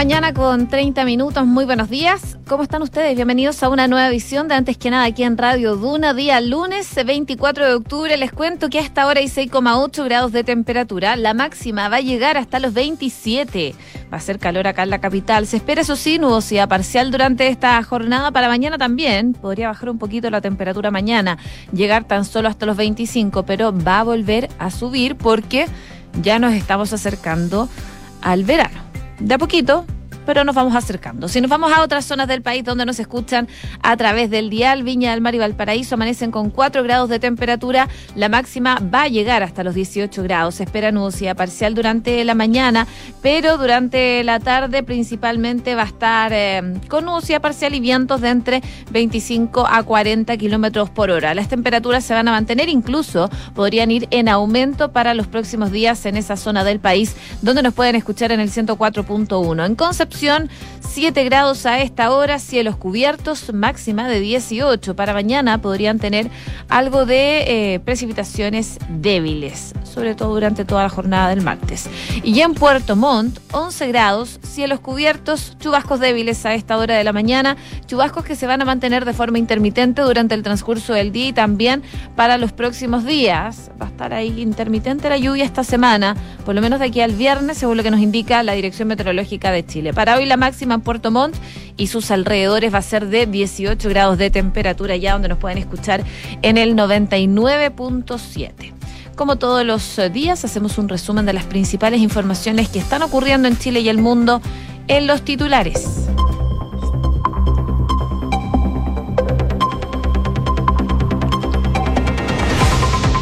mañana con 30 minutos. Muy buenos días. ¿Cómo están ustedes? Bienvenidos a una nueva edición de Antes que nada aquí en Radio Duna, día lunes 24 de octubre. Les cuento que a esta hora hay 6,8 grados de temperatura. La máxima va a llegar hasta los 27. Va a ser calor acá en la capital. Se espera, eso sí, nubosidad parcial durante esta jornada. Para mañana también podría bajar un poquito la temperatura mañana, llegar tan solo hasta los 25, pero va a volver a subir porque ya nos estamos acercando al verano de a poquito, pero nos vamos acercando. Si nos vamos a otras zonas del país donde nos escuchan a través del dial, Viña del Mar y Valparaíso amanecen con 4 grados de temperatura. La máxima va a llegar hasta los 18 grados. Se espera nubosidad parcial durante la mañana, pero durante la tarde principalmente va a estar eh, con nubosidad parcial y vientos de entre 25 a 40 kilómetros por hora. Las temperaturas se van a mantener, incluso podrían ir en aumento para los próximos días en esa zona del país, donde nos pueden escuchar en el 104.1. En Concepción, 7 grados a esta hora, cielos cubiertos, máxima de 18. Para mañana podrían tener algo de eh, precipitaciones débiles, sobre todo durante toda la jornada del martes. Y en Puerto Montt, 11 grados, cielos cubiertos, chubascos débiles a esta hora de la mañana, chubascos que se van a mantener de forma intermitente durante el transcurso del día y también para los próximos días. Va a estar ahí intermitente la lluvia esta semana, por lo menos de aquí al viernes, según lo que nos indica la Dirección Meteorológica de Chile. Para hoy la máxima en Puerto Montt y sus alrededores va a ser de 18 grados de temperatura, ya donde nos pueden escuchar en el 99.7. Como todos los días, hacemos un resumen de las principales informaciones que están ocurriendo en Chile y el mundo en los titulares.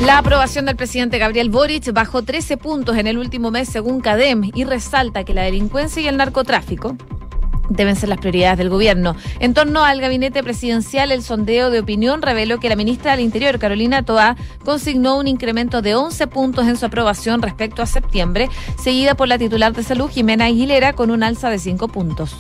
La aprobación del presidente Gabriel Boric bajó 13 puntos en el último mes según CADEM y resalta que la delincuencia y el narcotráfico deben ser las prioridades del gobierno. En torno al gabinete presidencial, el sondeo de opinión reveló que la ministra del Interior, Carolina Toa, consignó un incremento de 11 puntos en su aprobación respecto a septiembre, seguida por la titular de salud, Jimena Aguilera, con un alza de 5 puntos.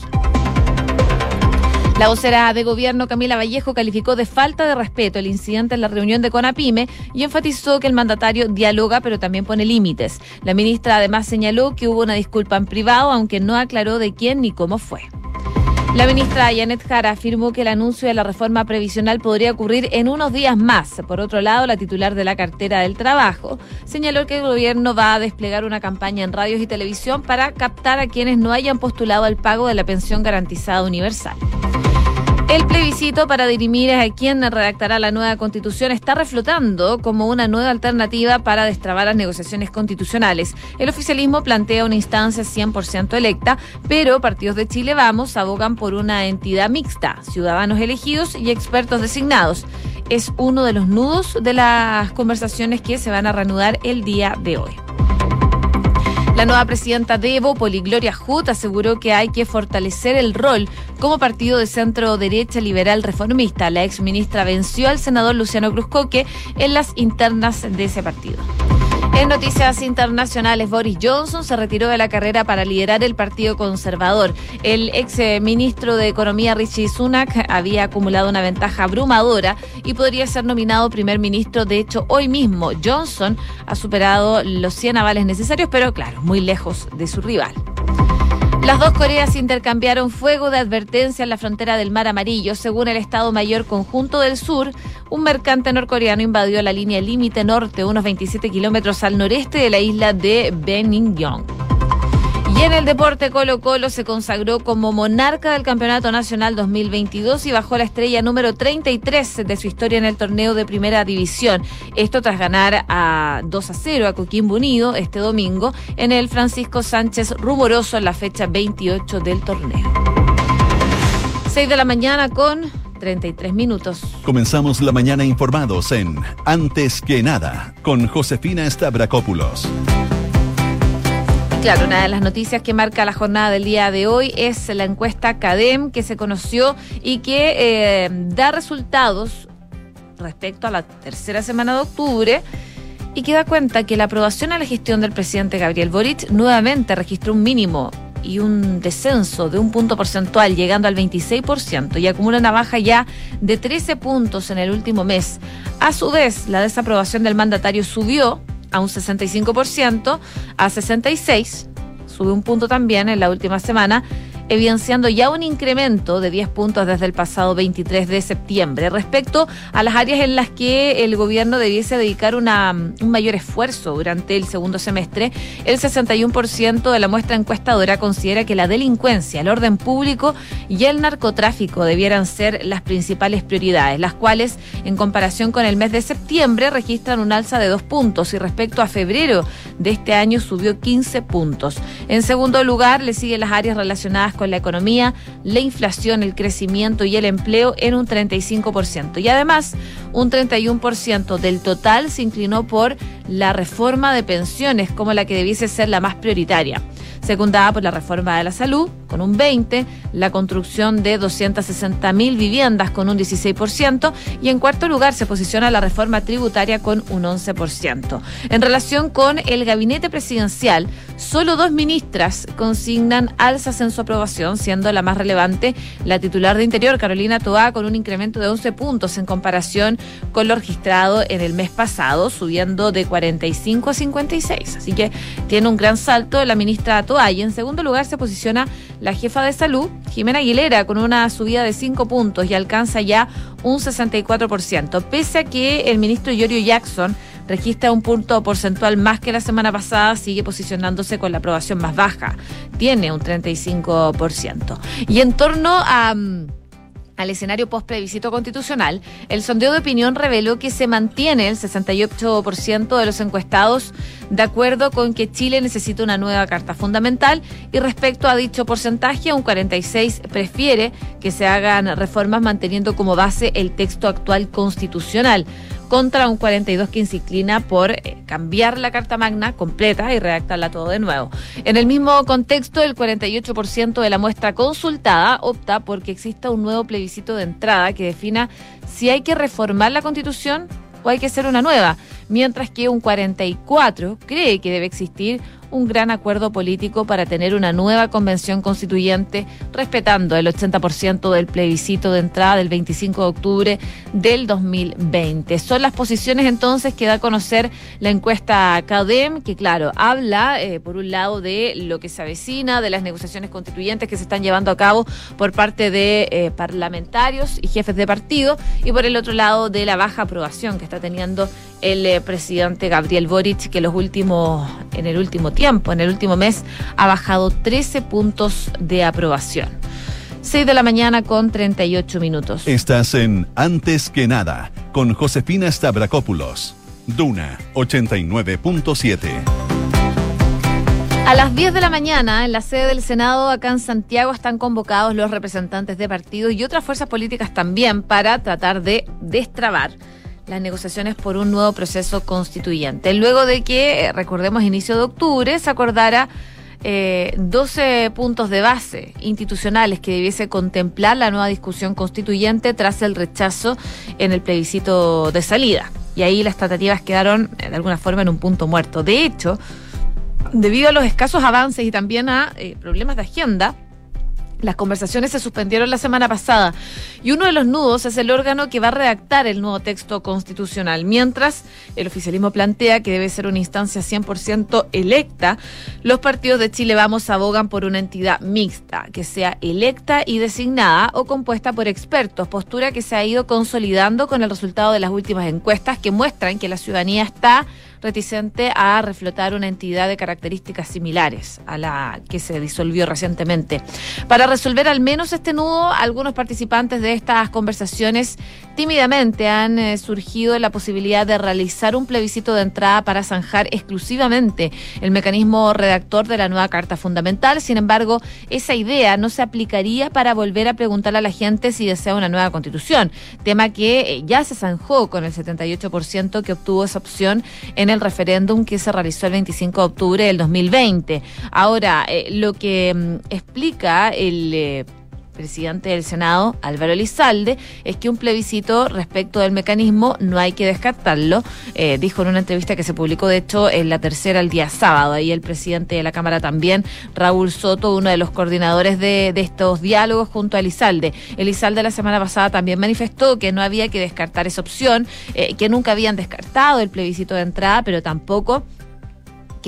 La vocera de gobierno Camila Vallejo calificó de falta de respeto el incidente en la reunión de Conapime y enfatizó que el mandatario dialoga pero también pone límites. La ministra además señaló que hubo una disculpa en privado, aunque no aclaró de quién ni cómo fue. La ministra Janet Jara afirmó que el anuncio de la reforma previsional podría ocurrir en unos días más. Por otro lado, la titular de la cartera del trabajo señaló que el gobierno va a desplegar una campaña en radios y televisión para captar a quienes no hayan postulado al pago de la pensión garantizada universal. El plebiscito para dirimir a quién redactará la nueva constitución está reflotando como una nueva alternativa para destrabar las negociaciones constitucionales. El oficialismo plantea una instancia 100% electa, pero partidos de Chile Vamos abogan por una entidad mixta, ciudadanos elegidos y expertos designados. Es uno de los nudos de las conversaciones que se van a reanudar el día de hoy. La nueva presidenta de Poligloria Hut, aseguró que hay que fortalecer el rol como partido de centro derecha liberal reformista. La ex ministra venció al senador Luciano Cruzcoque en las internas de ese partido. En noticias internacionales, Boris Johnson se retiró de la carrera para liderar el Partido Conservador. El ex ministro de Economía Richie Sunak había acumulado una ventaja abrumadora y podría ser nominado primer ministro. De hecho, hoy mismo Johnson ha superado los 100 avales necesarios, pero claro, muy lejos de su rival. Las dos Coreas intercambiaron fuego de advertencia en la frontera del Mar Amarillo. Según el Estado Mayor Conjunto del Sur, un mercante norcoreano invadió la línea límite norte, unos 27 kilómetros al noreste de la isla de Beningyong. Y en el deporte Colo Colo se consagró como monarca del Campeonato Nacional 2022 y bajó la estrella número 33 de su historia en el torneo de Primera División. Esto tras ganar a 2 a 0 a Coquimbo Unido este domingo en el Francisco Sánchez Rumoroso en la fecha 28 del torneo. 6 de la mañana con 33 minutos. Comenzamos la mañana informados en Antes que nada con Josefina Stavrakopoulos. Claro, una de las noticias que marca la jornada del día de hoy es la encuesta CADEM que se conoció y que eh, da resultados respecto a la tercera semana de octubre y que da cuenta que la aprobación a la gestión del presidente Gabriel Boric nuevamente registró un mínimo y un descenso de un punto porcentual, llegando al 26%, y acumula una baja ya de 13 puntos en el último mes. A su vez, la desaprobación del mandatario subió a un 65%, a 66%, sube un punto también en la última semana, evidenciando ya un incremento de 10 puntos desde el pasado 23 de septiembre. Respecto a las áreas en las que el gobierno debiese dedicar una, un mayor esfuerzo durante el segundo semestre, el 61% de la muestra encuestadora considera que la delincuencia, el orden público y el narcotráfico debieran ser las principales prioridades, las cuales, en comparación con el mes de septiembre, registran un alza de dos puntos y respecto a febrero de este año subió 15 puntos. En segundo lugar, le siguen las áreas relacionadas con la economía, la inflación, el crecimiento y el empleo en un 35%. Y además, un 31% del total se inclinó por la reforma de pensiones como la que debiese ser la más prioritaria secundada por la reforma de la salud, con un 20%, la construcción de 260 mil viviendas, con un 16%, y en cuarto lugar se posiciona la reforma tributaria con un 11%. En relación con el gabinete presidencial, solo dos ministras consignan alzas en su aprobación, siendo la más relevante la titular de Interior, Carolina Toá, con un incremento de 11 puntos en comparación con lo registrado en el mes pasado, subiendo de 45 a 56. Así que tiene un gran salto la ministra Toá y en segundo lugar se posiciona la jefa de salud, Jimena Aguilera, con una subida de 5 puntos y alcanza ya un 64%, pese a que el ministro Yorio Jackson registra un punto porcentual más que la semana pasada, sigue posicionándose con la aprobación más baja, tiene un 35%. Y en torno a mm, al escenario post-plebiscito constitucional, el sondeo de opinión reveló que se mantiene el 68% de los encuestados de acuerdo con que Chile necesita una nueva carta fundamental y respecto a dicho porcentaje, un 46 prefiere que se hagan reformas manteniendo como base el texto actual constitucional contra un 42 que inclina por eh, cambiar la Carta Magna completa y redactarla todo de nuevo. En el mismo contexto, el 48% de la muestra consultada opta porque exista un nuevo plebiscito de entrada que defina si hay que reformar la Constitución o hay que hacer una nueva, mientras que un 44 cree que debe existir un gran acuerdo político para tener una nueva convención constituyente, respetando el 80% del plebiscito de entrada del 25 de octubre del 2020. Son las posiciones entonces que da a conocer la encuesta CADEM, que claro, habla eh, por un lado de lo que se avecina, de las negociaciones constituyentes que se están llevando a cabo por parte de eh, parlamentarios y jefes de partido, y por el otro lado de la baja aprobación que está teniendo el eh, presidente Gabriel Boric, que los últimos, en el último tiempo, en el último mes, ha bajado 13 puntos de aprobación. 6 de la mañana con 38 minutos. Estás en Antes que nada, con Josefina Stavrakopoulos. Duna 89.7. A las 10 de la mañana, en la sede del Senado, acá en Santiago, están convocados los representantes de partidos y otras fuerzas políticas también para tratar de destrabar las negociaciones por un nuevo proceso constituyente. Luego de que, eh, recordemos, inicio de octubre, se acordara eh, 12 puntos de base institucionales que debiese contemplar la nueva discusión constituyente tras el rechazo en el plebiscito de salida. Y ahí las tratativas quedaron eh, de alguna forma en un punto muerto. De hecho, debido a los escasos avances y también a eh, problemas de agenda, las conversaciones se suspendieron la semana pasada y uno de los nudos es el órgano que va a redactar el nuevo texto constitucional, mientras el oficialismo plantea que debe ser una instancia 100% electa. Los partidos de Chile Vamos abogan por una entidad mixta, que sea electa y designada o compuesta por expertos, postura que se ha ido consolidando con el resultado de las últimas encuestas que muestran que la ciudadanía está reticente a reflotar una entidad de características similares a la que se disolvió recientemente. Para resolver al menos este nudo, algunos participantes de estas conversaciones tímidamente han eh, surgido la posibilidad de realizar un plebiscito de entrada para zanjar exclusivamente el mecanismo redactor de la nueva Carta Fundamental. Sin embargo, esa idea no se aplicaría para volver a preguntarle a la gente si desea una nueva constitución, tema que eh, ya se zanjó con el 78% que obtuvo esa opción en el referéndum que se realizó el 25 de octubre del 2020. Ahora, eh, lo que mm, explica el presidente del Senado, Álvaro Elizalde, es que un plebiscito respecto del mecanismo no hay que descartarlo. Eh, dijo en una entrevista que se publicó, de hecho, en la tercera el día sábado. Ahí el presidente de la Cámara también, Raúl Soto, uno de los coordinadores de, estos diálogos junto a Elizalde. Elizalde la semana pasada también manifestó que no había que descartar esa opción, que nunca habían descartado el plebiscito de entrada, pero tampoco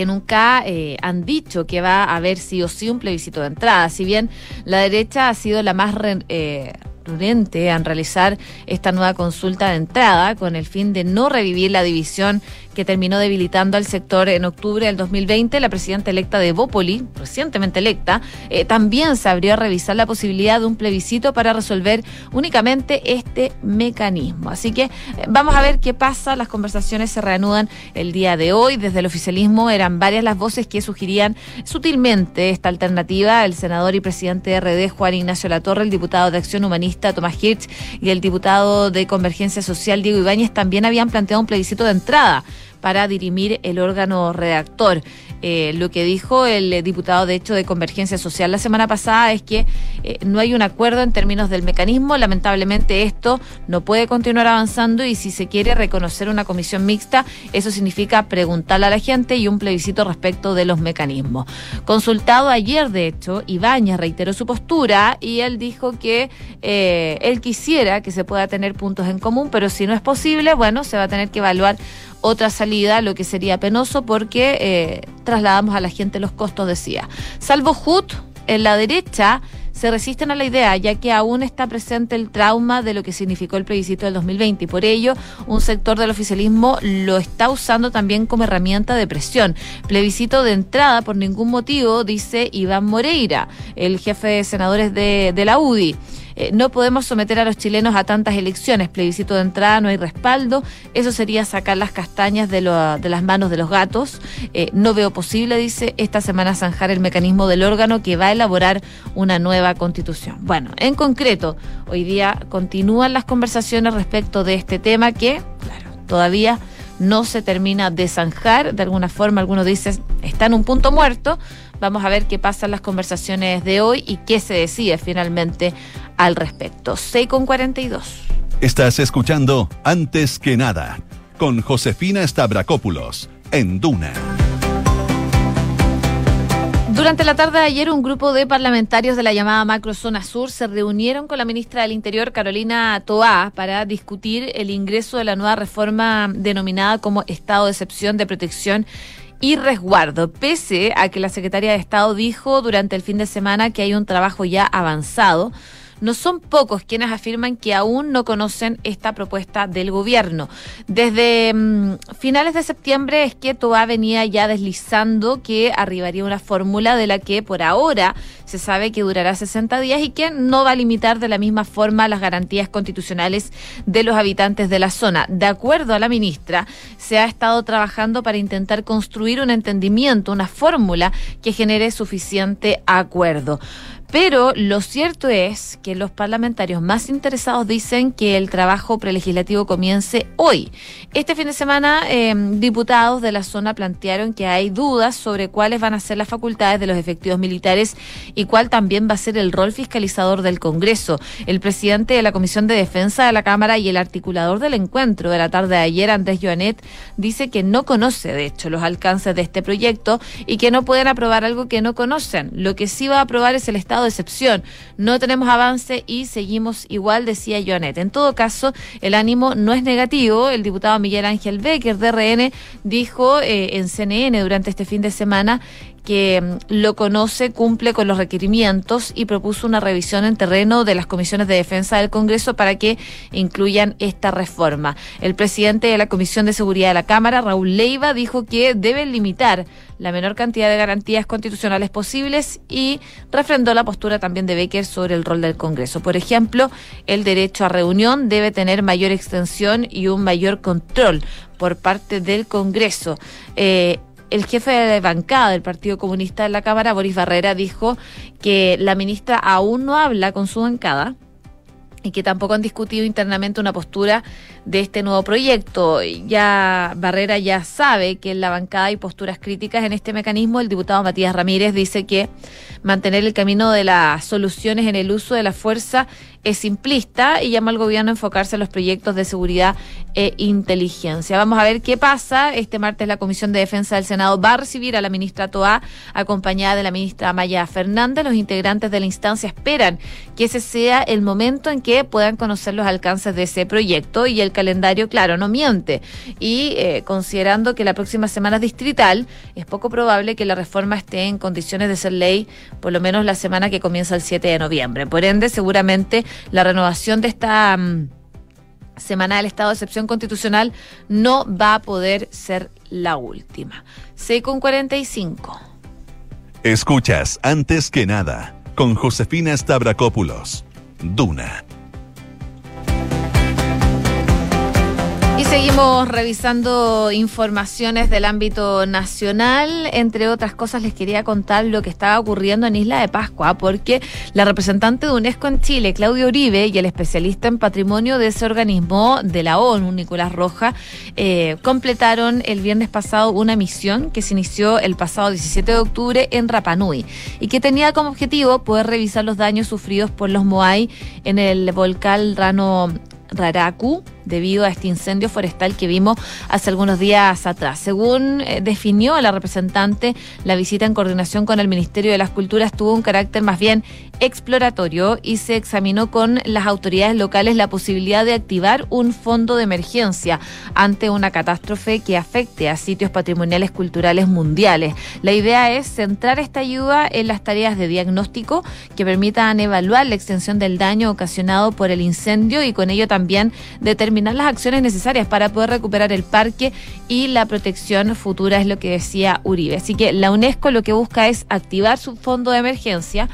que nunca eh, han dicho que va a haber sí o sí un plebiscito de entrada. Si bien la derecha ha sido la más eh, prudente en realizar esta nueva consulta de entrada con el fin de no revivir la división que terminó debilitando al sector en octubre del 2020, la presidenta electa de Bópoli, recientemente electa, eh, también se abrió a revisar la posibilidad de un plebiscito para resolver únicamente este mecanismo. Así que eh, vamos a ver qué pasa. Las conversaciones se reanudan el día de hoy. Desde el oficialismo eran varias las voces que sugerían sutilmente esta alternativa. El senador y presidente de RD, Juan Ignacio Latorre, el diputado de Acción Humanista, Tomás Hirsch, y el diputado de Convergencia Social, Diego Ibáñez, también habían planteado un plebiscito de entrada para dirimir el órgano redactor. Eh, lo que dijo el diputado, de hecho, de Convergencia Social la semana pasada es que eh, no hay un acuerdo en términos del mecanismo. Lamentablemente esto no puede continuar avanzando y si se quiere reconocer una comisión mixta, eso significa preguntarle a la gente y un plebiscito respecto de los mecanismos. Consultado ayer, de hecho, Ibáñez reiteró su postura y él dijo que eh, él quisiera que se pueda tener puntos en común, pero si no es posible, bueno, se va a tener que evaluar otra salida, lo que sería penoso porque eh, trasladamos a la gente los costos, decía. Salvo HUT, en la derecha se resisten a la idea, ya que aún está presente el trauma de lo que significó el plebiscito del 2020 y por ello un sector del oficialismo lo está usando también como herramienta de presión. Plebiscito de entrada por ningún motivo, dice Iván Moreira, el jefe de senadores de, de la UDI. Eh, no podemos someter a los chilenos a tantas elecciones, plebiscito de entrada, no hay respaldo, eso sería sacar las castañas de, las manos de los gatos. Eh, no veo posible, dice, esta semana zanjar el mecanismo del órgano que va a elaborar una nueva constitución. Bueno, en concreto, hoy día continúan las conversaciones respecto de este tema que, claro, todavía no se termina de zanjar. De alguna forma, algunos dicen, está en un punto muerto. Vamos a ver qué pasan las conversaciones de hoy y qué se decide finalmente al respecto. 6 con 42. Estás escuchando Antes que nada con Josefina Stavrakopoulos en Duna. Durante la tarde de ayer, un grupo de parlamentarios de la llamada Macrozona Sur se reunieron con la ministra del Interior, Carolina Toá, para discutir el ingreso de la nueva reforma denominada como Estado de Excepción de Protección y resguardo, pese a que la secretaria de Estado dijo durante el fin de semana que hay un trabajo ya avanzado no son pocos quienes afirman que aún no conocen esta propuesta del gobierno. Desde mm, finales de septiembre es que Toa venía ya deslizando que arribaría una fórmula de la que por ahora se sabe que durará 60 días y que no va a limitar de la misma forma las garantías constitucionales de los habitantes de la zona. De acuerdo a la ministra, se ha estado trabajando para intentar construir un entendimiento, una fórmula que genere suficiente acuerdo. Pero lo cierto es que los parlamentarios más interesados dicen que el trabajo prelegislativo comience hoy. Este fin de semana, eh, diputados de la zona plantearon que hay dudas sobre cuáles van a ser las facultades de los efectivos militares y cuál también va a ser el rol fiscalizador del Congreso. El presidente de la Comisión de Defensa de la Cámara y el articulador del encuentro de la tarde de ayer, Andrés Joanet, dice que no conoce, de hecho, los alcances de este proyecto y que no pueden aprobar algo que no conocen. Lo que sí va a aprobar es el Estado de excepción. No tenemos avance y seguimos igual, decía Joanet. En todo caso, el ánimo no es negativo. El diputado Miguel Ángel Becker de RN dijo eh, en CNN durante este fin de semana que mm, lo conoce, cumple con los requerimientos y propuso una revisión en terreno de las comisiones de defensa del Congreso para que incluyan esta reforma. El presidente de la Comisión de Seguridad de la Cámara, Raúl Leiva, dijo que deben limitar la menor cantidad de garantías constitucionales posibles y refrendó la postura también de Becker sobre el rol del Congreso. Por ejemplo, el derecho a reunión debe tener mayor extensión y un mayor control por parte del Congreso. Eh, el jefe de bancada del Partido Comunista en la Cámara, Boris Barrera, dijo que la ministra aún no habla con su bancada y que tampoco han discutido internamente una postura de este nuevo proyecto. Ya Barrera ya sabe que en la bancada hay posturas críticas en este mecanismo. El diputado Matías Ramírez dice que mantener el camino de las soluciones en el uso de la fuerza es simplista y llama al gobierno a enfocarse en los proyectos de seguridad e inteligencia. Vamos a ver qué pasa. Este martes la Comisión de Defensa del Senado va a recibir a la ministra Toa, acompañada de la ministra Maya Fernández. Los integrantes de la instancia esperan que ese sea el momento en que puedan conocer los alcances de ese proyecto y el calendario, claro, no miente. Y eh, considerando que la próxima semana distrital, es poco probable que la reforma esté en condiciones de ser ley por lo menos la semana que comienza el 7 de noviembre. Por ende, seguramente la renovación de esta mm, semana del estado de excepción constitucional no va a poder ser la última. 6 con 45. Escuchas antes que nada con Josefina Stavrakopoulos. Duna seguimos revisando informaciones del ámbito nacional. Entre otras cosas, les quería contar lo que estaba ocurriendo en Isla de Pascua, porque la representante de UNESCO en Chile, Claudio Uribe, y el especialista en patrimonio de ese organismo de la ONU, Nicolás Roja, eh, completaron el viernes pasado una misión que se inició el pasado 17 de octubre en Rapanui y que tenía como objetivo poder revisar los daños sufridos por los Moai en el volcán Rano Raraku debido a este incendio forestal que vimos hace algunos días atrás. Según eh, definió la representante, la visita en coordinación con el Ministerio de las Culturas tuvo un carácter más bien exploratorio y se examinó con las autoridades locales la posibilidad de activar un fondo de emergencia ante una catástrofe que afecte a sitios patrimoniales culturales mundiales. La idea es centrar esta ayuda en las tareas de diagnóstico que permitan evaluar la extensión del daño ocasionado por el incendio y con ello también determinar las acciones necesarias para poder recuperar el parque y la protección futura, es lo que decía Uribe. Así que la UNESCO lo que busca es activar su fondo de emergencia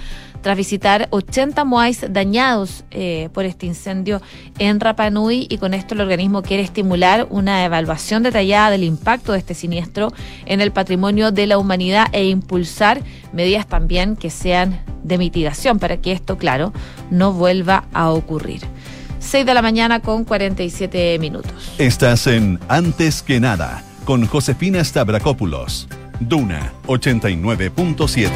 tras visitar 80 moais dañados eh, por este incendio en Rapanui y con esto el organismo quiere estimular una evaluación detallada del impacto de este siniestro en el patrimonio de la humanidad e impulsar medidas también que sean de mitigación para que esto, claro, no vuelva a ocurrir. 6 de la mañana con 47 minutos. Estás en Antes que nada con Josefina Stavrakopoulos. Duna 89.7.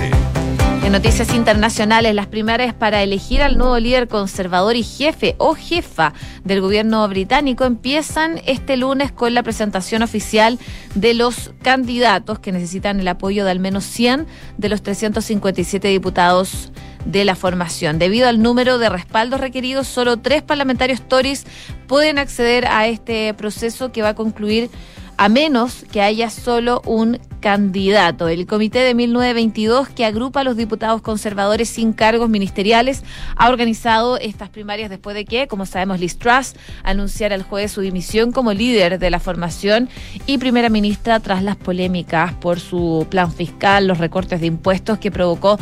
En noticias internacionales, las primarias para elegir al nuevo líder conservador y jefe o jefa del gobierno británico empiezan este lunes con la presentación oficial de los candidatos que necesitan el apoyo de al menos 100 de los 357 diputados de la formación. Debido al número de respaldos requeridos, solo tres parlamentarios Tories pueden acceder a este proceso que va a concluir a menos que haya solo un candidato. El comité de 1922, que agrupa a los diputados conservadores sin cargos ministeriales, ha organizado estas primarias después de que, como sabemos, Liz Truss anunciara el jueves su dimisión como líder de la formación y primera ministra tras las polémicas por su plan fiscal, los recortes de impuestos que provocó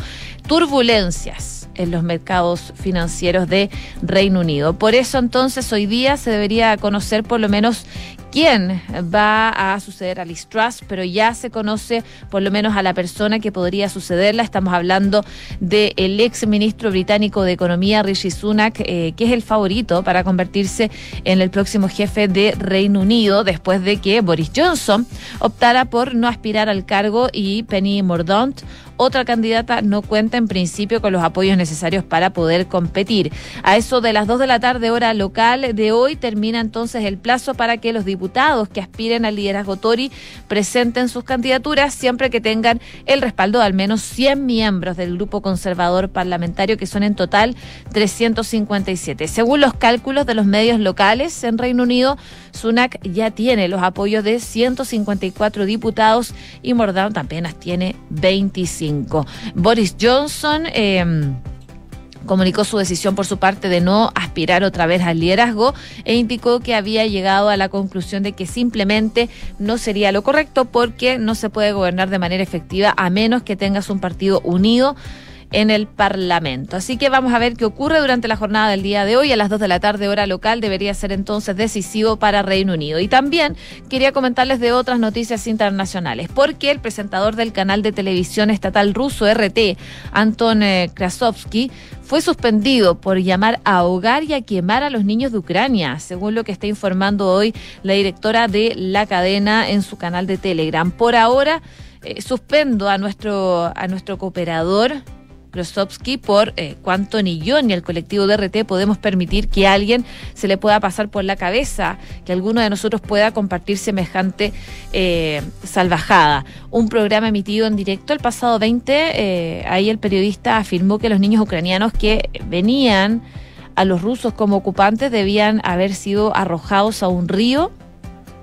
turbulencias en los mercados financieros de Reino Unido. Por eso entonces hoy día se debería conocer por lo menos quién va a suceder a Liz Truss, pero ya se conoce por lo menos a la persona que podría sucederla. Estamos hablando del ex ministro británico de Economía, Rishi Sunak, eh, que es el favorito para convertirse en el próximo jefe de Reino Unido, después de que Boris Johnson optara por no aspirar al cargo y Penny Mordaunt otra candidata no cuenta en principio con los apoyos necesarios para poder competir. A eso de las 2 de la tarde hora local de hoy termina entonces el plazo para que los diputados que aspiren al liderazgo Tori presenten sus candidaturas siempre que tengan el respaldo de al menos 100 miembros del grupo conservador parlamentario que son en total 357. Según los cálculos de los medios locales en Reino Unido, Sunak ya tiene los apoyos de 154 diputados y Mordaunt apenas tiene 25. Boris Johnson. Em, comunicó su decisión por su parte de no aspirar otra vez al liderazgo e indicó que había llegado a la conclusión de que simplemente no sería lo correcto porque no se puede gobernar de manera efectiva a menos que tengas un partido unido en el Parlamento. Así que vamos a ver qué ocurre durante la jornada del día de hoy. A las 2 de la tarde, hora local, debería ser entonces decisivo para Reino Unido. Y también quería comentarles de otras noticias internacionales, porque el presentador del canal de televisión estatal ruso RT, Anton eh, Krasovsky, fue suspendido por llamar a ahogar y a quemar a los niños de Ucrania, según lo que está informando hoy la directora de la cadena en su canal de Telegram. Por ahora, eh, suspendo a nuestro, a nuestro cooperador Krosowski por eh, cuánto ni yo ni el colectivo de RT podemos permitir que a alguien se le pueda pasar por la cabeza, que alguno de nosotros pueda compartir semejante eh, salvajada. Un programa emitido en directo el pasado 20, eh, ahí el periodista afirmó que los niños ucranianos que venían a los rusos como ocupantes debían haber sido arrojados a un río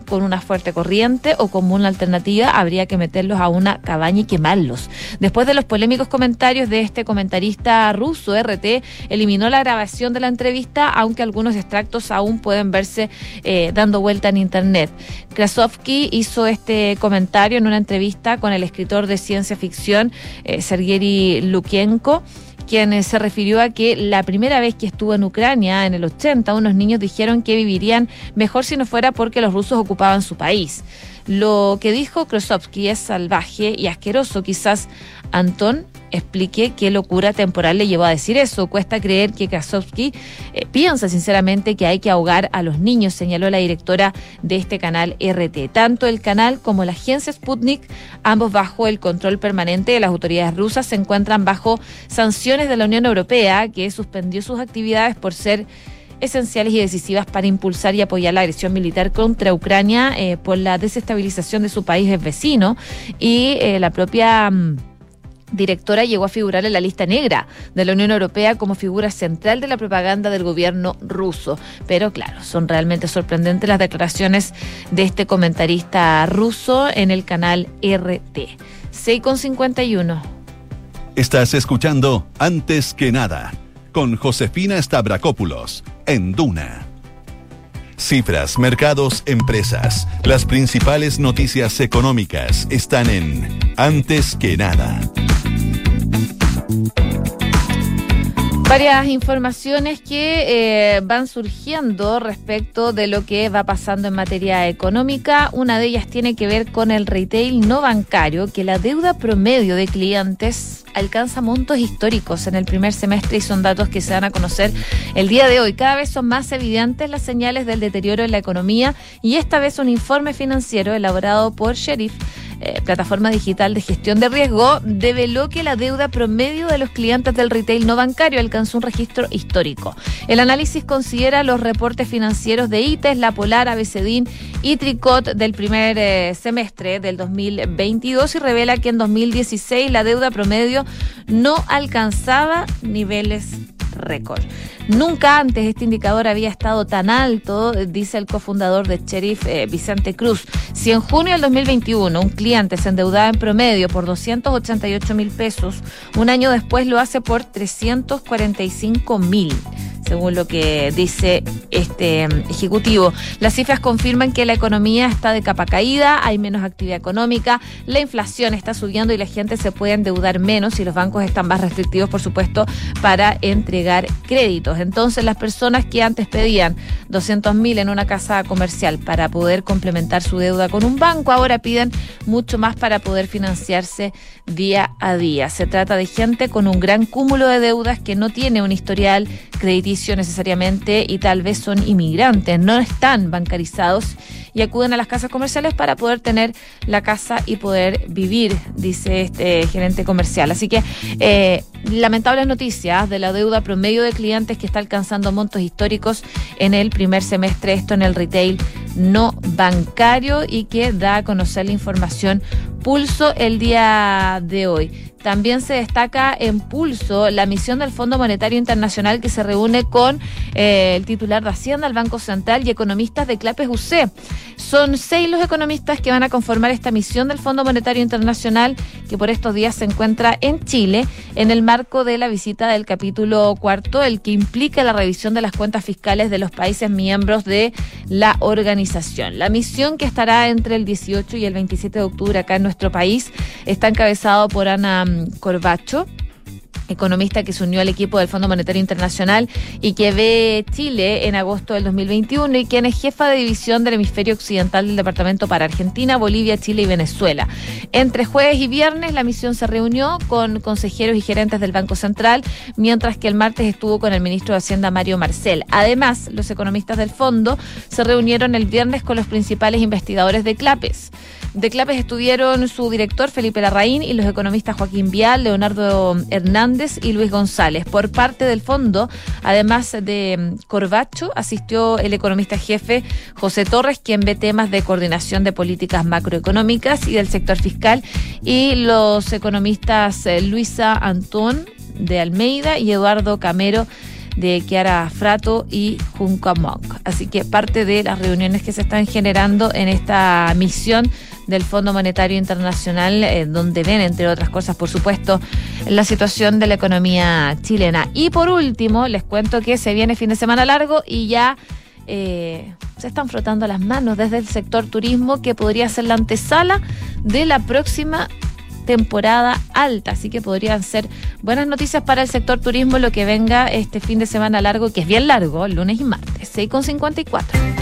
con una fuerte corriente o como una alternativa habría que meterlos a una cabaña y quemarlos. Después de los polémicos comentarios de este comentarista ruso, RT eliminó la grabación de la entrevista, aunque algunos extractos aún pueden verse eh, dando vuelta en Internet. Krasovsky hizo este comentario en una entrevista con el escritor de ciencia ficción eh, Sergei Lukienko quien eh, se refirió a que la primera vez que estuvo en Ucrania, en el 80, unos niños dijeron que vivirían mejor si no fuera porque los rusos ocupaban su país. Lo que dijo Krosovsky es salvaje y asqueroso. Quizás Antón explique qué locura temporal le llevó a decir eso. Cuesta creer que Krasovsky eh, piensa sinceramente que hay que ahogar a los niños, señaló la directora de este canal RT. Tanto el canal como la agencia Sputnik, ambos bajo el control permanente de las autoridades rusas, se encuentran bajo sanciones de la Unión Europea, que suspendió sus actividades por ser esenciales y decisivas para impulsar y apoyar la agresión militar contra Ucrania eh, por la desestabilización de su país vecino y eh, la propia... Mm, directora llegó a figurar en la lista negra de la Unión Europea como figura central de la propaganda del gobierno ruso. Pero claro, son realmente sorprendentes las declaraciones de este comentarista ruso en el canal RT. 6,51. Estás escuchando Antes que nada con Josefina Stavrakopoulos en Duna. Cifras, mercados, empresas. Las principales noticias económicas están en Antes que nada. Varias informaciones que eh, van surgiendo respecto de lo que va pasando en materia económica. Una de ellas tiene que ver con el retail no bancario, que la deuda promedio de clientes alcanza montos históricos en el primer semestre y son datos que se van a conocer el día de hoy. Cada vez son más evidentes las señales del deterioro en la economía y esta vez un informe financiero elaborado por Sheriff eh, plataforma digital de gestión de riesgo, develó que la deuda promedio de los clientes del retail no bancario alcanzó un registro histórico. El análisis considera los reportes financieros de ITES, La Polar, ABCDIN y Tricot del primer eh, semestre del 2022 y revela que en 2016 la deuda promedio no alcanzaba niveles récord. Nunca antes este indicador había estado tan alto, dice el cofundador de Sheriff eh, Vicente Cruz. Si en junio del 2021 un cliente se endeudaba en promedio por 288 mil pesos, un año después lo hace por 345 mil según lo que dice este ejecutivo. Las cifras confirman que la economía está de capa caída, hay menos actividad económica, la inflación está subiendo y la gente se puede endeudar menos y los bancos están más restrictivos, por supuesto, para entregar créditos. Entonces, las personas que antes pedían 200 mil en una casa comercial para poder complementar su deuda con un banco, ahora piden mucho más para poder financiarse día a día. Se trata de gente con un gran cúmulo de deudas que no tiene un historial crediticio necesariamente y tal vez son inmigrantes, no están bancarizados y acuden a las casas comerciales para poder tener la casa y poder vivir, dice este gerente comercial. Así que eh, lamentables noticias de la deuda promedio de clientes que está alcanzando montos históricos en el primer semestre, esto en el retail no bancario y que da a conocer la información Pulso el día de hoy. También se destaca en pulso la misión del Fondo Monetario Internacional que se reúne con eh, el titular de Hacienda, el Banco Central y economistas de Clapes UC. Son seis los economistas que van a conformar esta misión del Fondo Monetario Internacional que por estos días se encuentra en Chile en el marco de la visita del capítulo cuarto, el que implica la revisión de las cuentas fiscales de los países miembros de la organización. La misión que estará entre el 18 y el 27 de octubre acá en nuestro país está encabezado por Ana Corbacho economista que se unió al equipo del Fondo Monetario Internacional y que ve Chile en agosto del 2021 y quien es jefa de división del hemisferio occidental del Departamento para Argentina, Bolivia, Chile y Venezuela. Entre jueves y viernes la misión se reunió con consejeros y gerentes del Banco Central, mientras que el martes estuvo con el ministro de Hacienda Mario Marcel. Además, los economistas del fondo se reunieron el viernes con los principales investigadores de CLAPES. De Clapes estuvieron su director Felipe Larraín y los economistas Joaquín Vial, Leonardo Hernández, Y Luis González. Por parte del fondo, además de mm, Corbacho, asistió el economista jefe José Torres, quien ve temas de coordinación de políticas macroeconómicas y del sector fiscal, y los economistas eh, Luisa Antón de Almeida y Eduardo Camero de Kiara Frato y Junco Monk. Así que parte de las reuniones que se están generando en esta misión del Fondo Monetario Internacional, eh, donde ven, entre otras cosas, por supuesto, la situación de la economía chilena. Y por último, les cuento que se viene fin de semana largo y ya eh, se están frotando las manos desde el sector turismo, que podría ser la antesala de la próxima temporada alta, así que podrían ser buenas noticias para el sector turismo lo que venga este fin de semana largo, que es bien largo, lunes y martes, 6 con 54.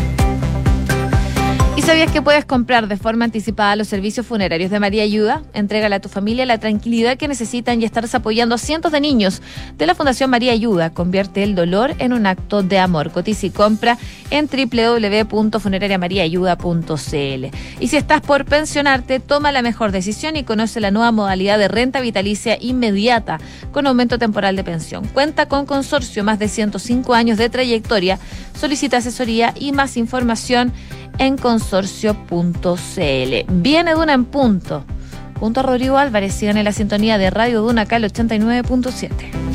¿Y sabías que puedes comprar de forma anticipada los servicios funerarios de María Ayuda? Entrégale a tu familia la tranquilidad que necesitan y estarás apoyando a cientos de niños de la Fundación María Ayuda. Convierte el dolor en un acto de amor. Cotiza y compra en www.funerariamariaayuda.cl. Y si estás por pensionarte, toma la mejor decisión y conoce la nueva modalidad de renta vitalicia inmediata con aumento temporal de pensión. Cuenta con consorcio más de 105 años de trayectoria. Solicita asesoría y más información en consorcio.cl. Viene Duna en punto. Junto a Rodrigo Álvarez, sigan en la sintonía de Radio Duna Cal 89.7.